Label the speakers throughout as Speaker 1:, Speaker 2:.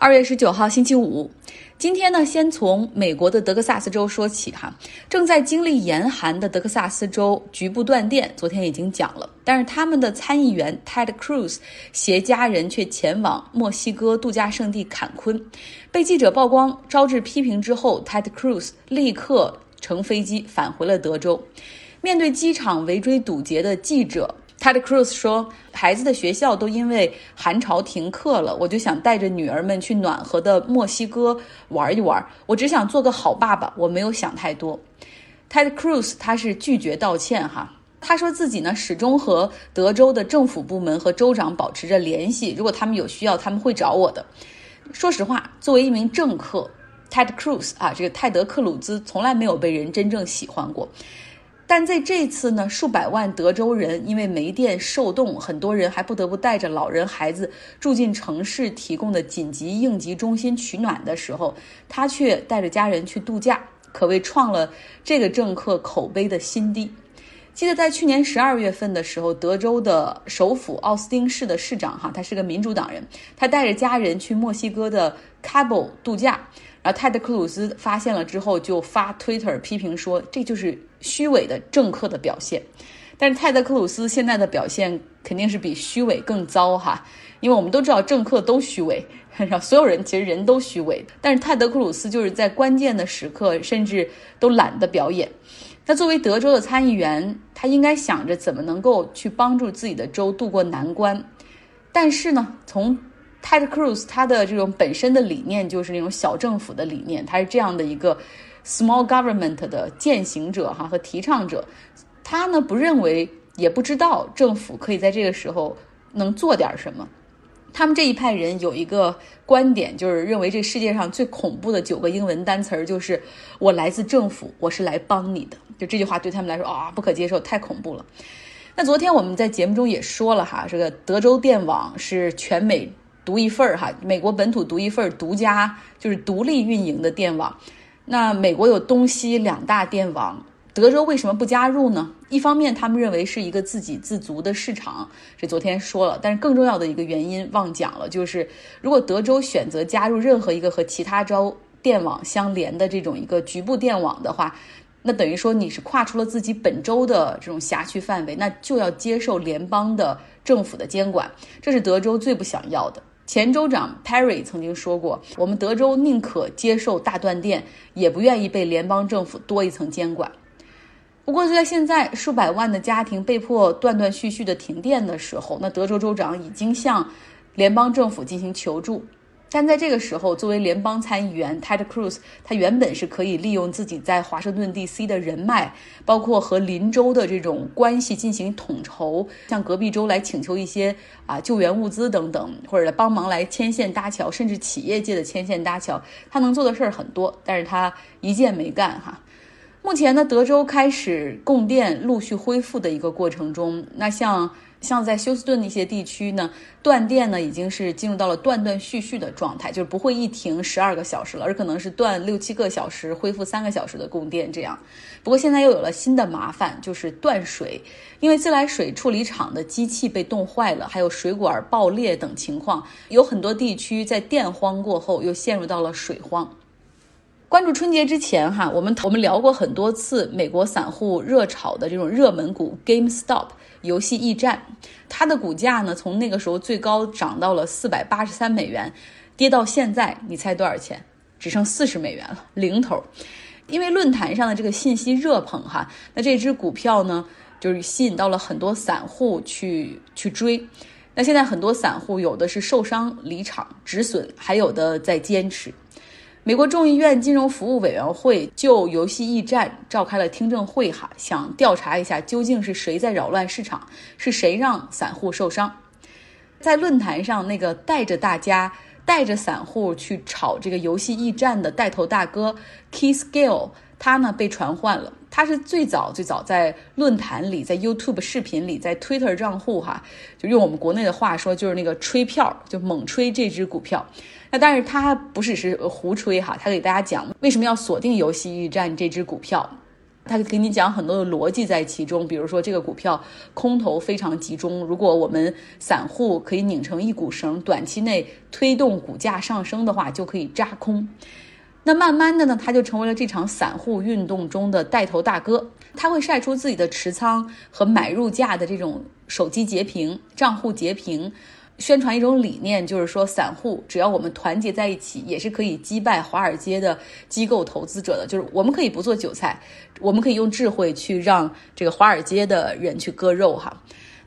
Speaker 1: 二月十九号，星期五。今天呢，先从美国的德克萨斯州说起哈。正在经历严寒的德克萨斯州局部断电，昨天已经讲了。但是他们的参议员 Ted Cruz 携家人却前往墨西哥度假胜地坎昆，被记者曝光，招致批评之后，Ted Cruz 立刻乘飞机返回了德州。面对机场围追堵截的记者。Ted Cruz 说：“孩子的学校都因为寒潮停课了，我就想带着女儿们去暖和的墨西哥玩一玩。我只想做个好爸爸，我没有想太多。”Ted Cruz 他是拒绝道歉哈，他说自己呢始终和德州的政府部门和州长保持着联系，如果他们有需要，他们会找我的。说实话，作为一名政客，Ted Cruz 啊，这个泰德克鲁兹从来没有被人真正喜欢过。但在这次呢，数百万德州人因为没电受冻，很多人还不得不带着老人孩子住进城市提供的紧急应急中心取暖的时候，他却带着家人去度假，可谓创了这个政客口碑的新低。记得在去年十二月份的时候，德州的首府奥斯汀市的市长哈，他是个民主党人，他带着家人去墨西哥的 Cabo 度假。然后泰德·克鲁斯发现了之后，就发 Twitter 批评说，这就是虚伪的政客的表现。但是泰德·克鲁斯现在的表现肯定是比虚伪更糟哈，因为我们都知道政客都虚伪，所有人其实人都虚伪。但是泰德·克鲁斯就是在关键的时刻，甚至都懒得表演。那作为德州的参议员，他应该想着怎么能够去帮助自己的州渡过难关。但是呢，从 Ted Cruz 他的这种本身的理念就是那种小政府的理念，他是这样的一个 small government 的践行者哈和提倡者。他呢不认为也不知道政府可以在这个时候能做点什么。他们这一派人有一个观点，就是认为这世界上最恐怖的九个英文单词儿就是“我来自政府，我是来帮你的”。就这句话对他们来说啊不可接受，太恐怖了。那昨天我们在节目中也说了哈，这个德州电网是全美。独一份儿哈，美国本土独一份儿，独家就是独立运营的电网。那美国有东西两大电网，德州为什么不加入呢？一方面，他们认为是一个自给自足的市场，这昨天说了。但是更重要的一个原因忘讲了，就是如果德州选择加入任何一个和其他州电网相连的这种一个局部电网的话，那等于说你是跨出了自己本州的这种辖区范围，那就要接受联邦的政府的监管，这是德州最不想要的。前州长 Perry 曾经说过：“我们德州宁可接受大断电，也不愿意被联邦政府多一层监管。”不过，就在现在，数百万的家庭被迫断断续续的停电的时候，那德州州长已经向联邦政府进行求助。但在这个时候，作为联邦参议员 Ted Cruz，他原本是可以利用自己在华盛顿 D.C. 的人脉，包括和邻州的这种关系进行统筹，向隔壁州来请求一些啊救援物资等等，或者帮忙来牵线搭桥，甚至企业界的牵线搭桥，他能做的事儿很多，但是他一件没干哈。目前呢，德州开始供电陆续恢复的一个过程中，那像。像在休斯顿那些地区呢，断电呢已经是进入到了断断续续的状态，就是不会一停十二个小时了，而可能是断六七个小时，恢复三个小时的供电这样。不过现在又有了新的麻烦，就是断水，因为自来水处理厂的机器被冻坏了，还有水管爆裂等情况，有很多地区在电荒过后又陷入到了水荒。关注春节之前哈，我们我们聊过很多次美国散户热炒的这种热门股 GameStop 游戏驿站，它的股价呢从那个时候最高涨到了四百八十三美元，跌到现在你猜多少钱？只剩四十美元了，零头。因为论坛上的这个信息热捧哈，那这只股票呢就是吸引到了很多散户去去追，那现在很多散户有的是受伤离场止损，还有的在坚持。美国众议院金融服务委员会就游戏驿站召开了听证会，哈，想调查一下究竟是谁在扰乱市场，是谁让散户受伤。在论坛上，那个带着大家、带着散户去炒这个游戏驿站的带头大哥 Key Skill，他呢被传唤了。他是最早最早在论坛里、在 YouTube 视频里、在 Twitter 账户，哈，就用我们国内的话说，就是那个吹票，就猛吹这只股票。那但是他不只是胡吹哈，他给大家讲为什么要锁定游戏驿站这只股票。他给你讲很多的逻辑在其中，比如说这个股票空头非常集中，如果我们散户可以拧成一股绳，短期内推动股价上升的话，就可以扎空。那慢慢的呢，他就成为了这场散户运动中的带头大哥。他会晒出自己的持仓和买入价的这种手机截屏、账户截屏，宣传一种理念，就是说散户只要我们团结在一起，也是可以击败华尔街的机构投资者的。就是我们可以不做韭菜，我们可以用智慧去让这个华尔街的人去割肉哈。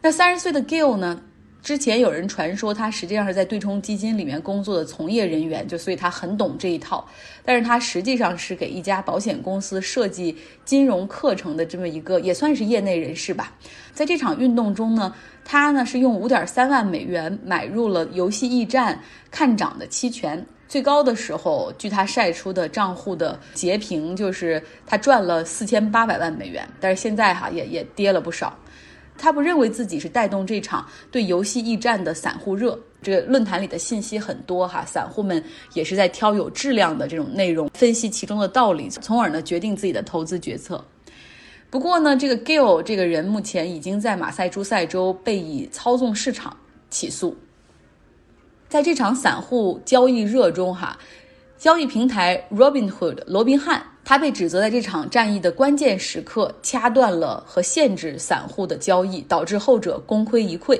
Speaker 1: 那三十岁的 Gill 呢？之前有人传说他实际上是在对冲基金里面工作的从业人员，就所以他很懂这一套。但是他实际上是给一家保险公司设计金融课程的这么一个，也算是业内人士吧。在这场运动中呢，他呢是用五点三万美元买入了游戏驿站看涨的期权，最高的时候，据他晒出的账户的截屏，就是他赚了四千八百万美元。但是现在哈也也跌了不少。他不认为自己是带动这场对游戏驿站的散户热。这个论坛里的信息很多哈，散户们也是在挑有质量的这种内容，分析其中的道理，从而呢决定自己的投资决策。不过呢，这个 Gill 这个人目前已经在马赛诸塞州被以操纵市场起诉。在这场散户交易热中哈，交易平台 Robinhood 罗宾汉。他被指责在这场战役的关键时刻掐断了和限制散户的交易，导致后者功亏一篑。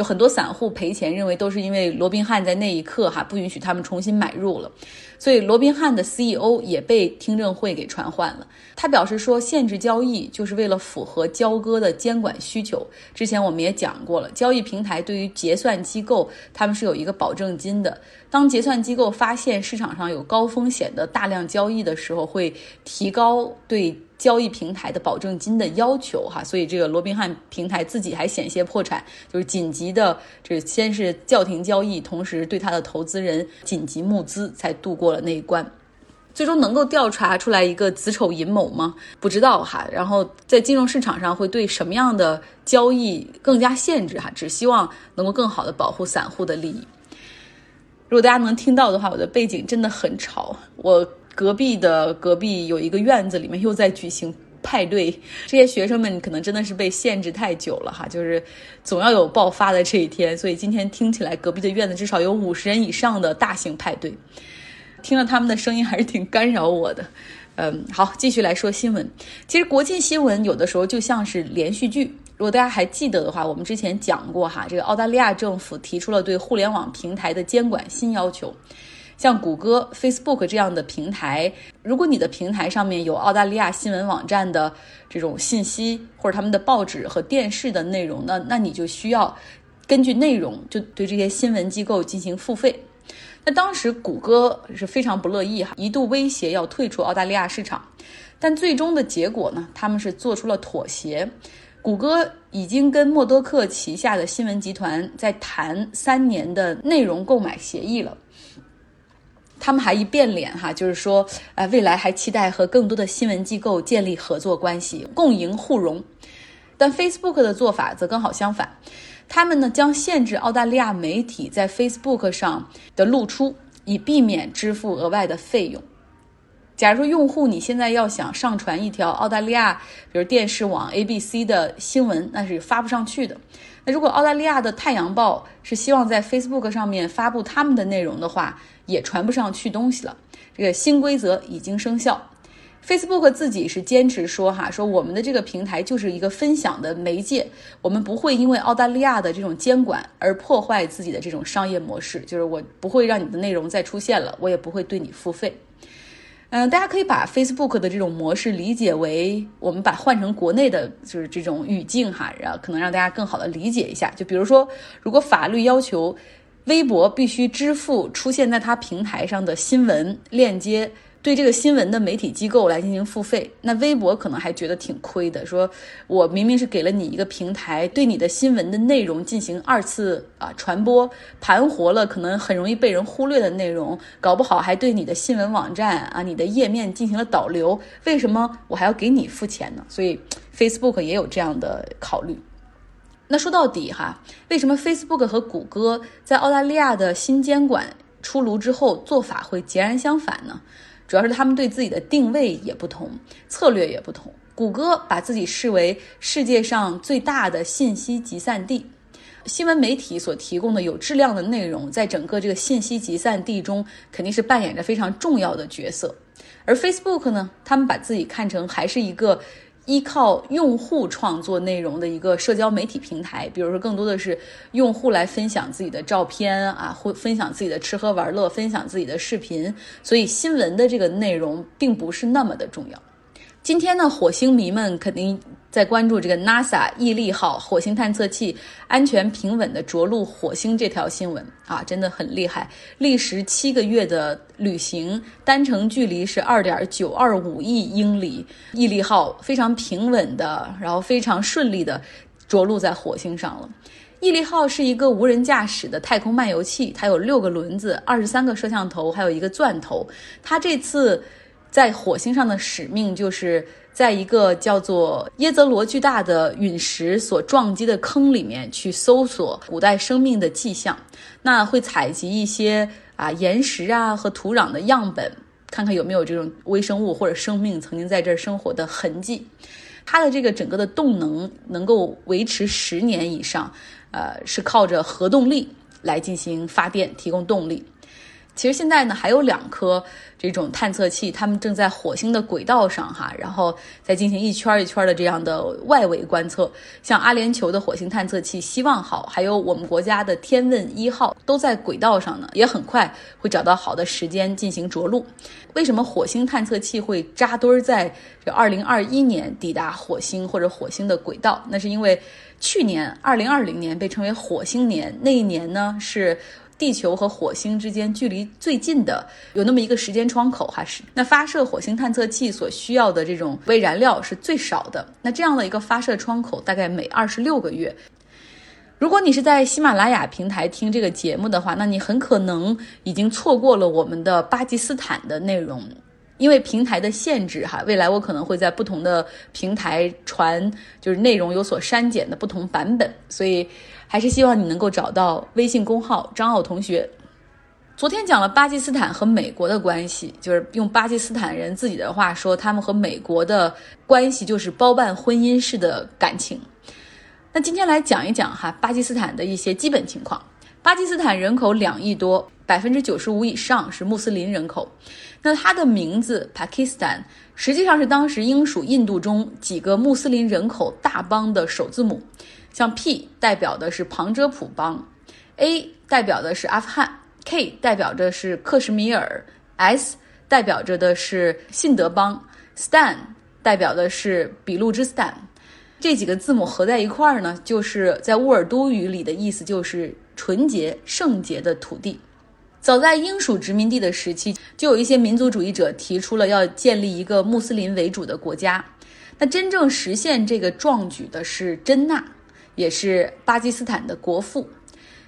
Speaker 1: 就很多散户赔钱，认为都是因为罗宾汉在那一刻哈不允许他们重新买入了。所以罗宾汉的 CEO 也被听证会给传唤了。他表示说，限制交易就是为了符合交割的监管需求。之前我们也讲过了，交易平台对于结算机构，他们是有一个保证金的。当结算机构发现市场上有高风险的大量交易的时候，会提高对交易平台的保证金的要求，哈，所以这个罗宾汉平台自己还险些破产，就是紧急的，这先是叫停交易，同时对他的投资人紧急募资，才度过了那一关。最终能够调查出来一个子丑寅卯吗？不知道哈。然后在金融市场上会对什么样的交易更加限制哈？只希望能够更好的保护散户的利益。如果大家能听到的话，我的背景真的很吵。我隔壁的隔壁有一个院子，里面又在举行派对。这些学生们可能真的是被限制太久了哈，就是总要有爆发的这一天。所以今天听起来，隔壁的院子至少有五十人以上的大型派对。听了他们的声音，还是挺干扰我的。嗯，好，继续来说新闻。其实国际新闻有的时候就像是连续剧。如果大家还记得的话，我们之前讲过哈，这个澳大利亚政府提出了对互联网平台的监管新要求，像谷歌、Facebook 这样的平台，如果你的平台上面有澳大利亚新闻网站的这种信息，或者他们的报纸和电视的内容，那那你就需要根据内容就对这些新闻机构进行付费。那当时谷歌是非常不乐意哈，一度威胁要退出澳大利亚市场，但最终的结果呢，他们是做出了妥协。谷歌已经跟默多克旗下的新闻集团在谈三年的内容购买协议了。他们还一变脸哈，就是说，呃，未来还期待和更多的新闻机构建立合作关系，共赢互融。但 Facebook 的做法则刚好相反，他们呢将限制澳大利亚媒体在 Facebook 上的露出，以避免支付额外的费用。假如说用户你现在要想上传一条澳大利亚，比如电视网 ABC 的新闻，那是发不上去的。那如果澳大利亚的《太阳报》是希望在 Facebook 上面发布他们的内容的话，也传不上去东西了。这个新规则已经生效。Facebook 自己是坚持说哈，说我们的这个平台就是一个分享的媒介，我们不会因为澳大利亚的这种监管而破坏自己的这种商业模式，就是我不会让你的内容再出现了，我也不会对你付费。嗯，大家可以把 Facebook 的这种模式理解为，我们把换成国内的，就是这种语境哈，然后可能让大家更好的理解一下。就比如说，如果法律要求微博必须支付出现在它平台上的新闻链接。对这个新闻的媒体机构来进行付费，那微博可能还觉得挺亏的，说我明明是给了你一个平台，对你的新闻的内容进行二次啊传播，盘活了可能很容易被人忽略的内容，搞不好还对你的新闻网站啊、你的页面进行了导流，为什么我还要给你付钱呢？所以 Facebook 也有这样的考虑。那说到底哈，为什么 Facebook 和谷歌在澳大利亚的新监管出炉之后做法会截然相反呢？主要是他们对自己的定位也不同，策略也不同。谷歌把自己视为世界上最大的信息集散地，新闻媒体所提供的有质量的内容，在整个这个信息集散地中肯定是扮演着非常重要的角色。而 Facebook 呢，他们把自己看成还是一个依靠用户创作内容的一个社交媒体平台，比如说更多的是用户来分享自己的照片啊，或分享自己的吃喝玩乐，分享自己的视频，所以新闻的这个内容并不是那么的重要。今天呢，火星迷们肯定在关注这个 NASA 毅力号火星探测器安全平稳的着陆火星这条新闻啊，真的很厉害。历时七个月的旅行，单程距离是二点九二五亿英里，毅力号非常平稳的，然后非常顺利的着陆在火星上了。毅力号是一个无人驾驶的太空漫游器，它有六个轮子、二十三个摄像头，还有一个钻头。它这次。在火星上的使命就是在一个叫做耶泽罗巨大的陨石所撞击的坑里面去搜索古代生命的迹象。那会采集一些啊岩石啊和土壤的样本，看看有没有这种微生物或者生命曾经在这儿生活的痕迹。它的这个整个的动能能够维持十年以上，呃，是靠着核动力来进行发电提供动力。其实现在呢，还有两颗这种探测器，它们正在火星的轨道上哈，然后再进行一圈一圈的这样的外围观测。像阿联酋的火星探测器“希望号”，还有我们国家的“天问一号”都在轨道上呢，也很快会找到好的时间进行着陆。为什么火星探测器会扎堆儿在这二零二一年抵达火星或者火星的轨道？那是因为去年二零二零年被称为火星年，那一年呢是。地球和火星之间距离最近的有那么一个时间窗口，哈是那发射火星探测器所需要的这种微燃料是最少的。那这样的一个发射窗口大概每二十六个月。如果你是在喜马拉雅平台听这个节目的话，那你很可能已经错过了我们的巴基斯坦的内容，因为平台的限制哈。未来我可能会在不同的平台传，就是内容有所删减的不同版本，所以。还是希望你能够找到微信公号张奥同学。昨天讲了巴基斯坦和美国的关系，就是用巴基斯坦人自己的话说，他们和美国的关系就是包办婚姻式的感情。那今天来讲一讲哈巴基斯坦的一些基本情况。巴基斯坦人口两亿多，百分之九十五以上是穆斯林人口。那它的名字 Pakistan 实际上是当时英属印度中几个穆斯林人口大邦的首字母。像 P 代表的是旁遮普邦，A 代表的是阿富汗，K 代表着是克什米尔，S 代表着的是信德邦，Stan 代表的是比路之斯坦。这几个字母合在一块儿呢，就是在乌尔都语里的意思就是纯洁、圣洁的土地。早在英属殖民地的时期，就有一些民族主义者提出了要建立一个穆斯林为主的国家。那真正实现这个壮举的是真纳。也是巴基斯坦的国父。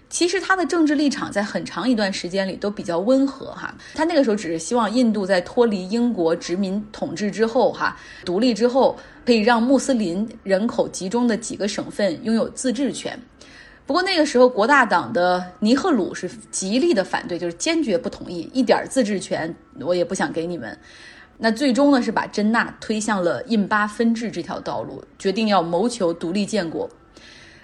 Speaker 1: 其实他的政治立场在很长一段时间里都比较温和哈。他那个时候只是希望印度在脱离英国殖民统治之后哈，独立之后可以让穆斯林人口集中的几个省份拥有自治权。不过那个时候国大党的尼赫鲁是极力的反对，就是坚决不同意，一点自治权我也不想给你们。那最终呢是把真纳推向了印巴分治这条道路，决定要谋求独立建国。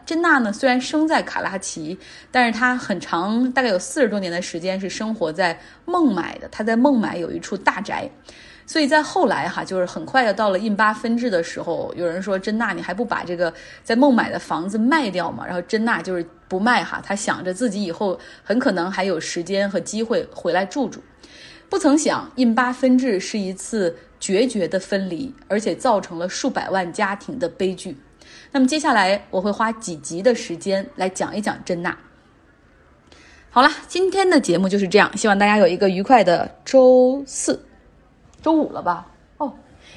Speaker 1: 真纳呢，虽然生在卡拉奇，但是他很长，大概有四十多年的时间是生活在孟买的。他在孟买有一处大宅，所以在后来哈，就是很快要到了印巴分治的时候，有人说真纳，你还不把这个在孟买的房子卖掉吗？然后真纳就是不卖哈，他想着自己以后很可能还有时间和机会回来住住。不曾想，印巴分治是一次决绝的分离，而且造成了数百万家庭的悲剧。那么接下来我会花几集的时间来讲一讲真纳。好了，今天的节目就是这样，希望大家有一个愉快的周四、周五了吧？哦，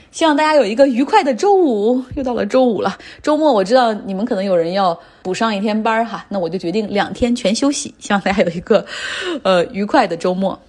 Speaker 1: 希望大家有一个愉快的周五，又到了周五了。周末我知道你们可能有人要补上一天班哈，那我就决定两天全休息，希望大家有一个呃愉快的周末。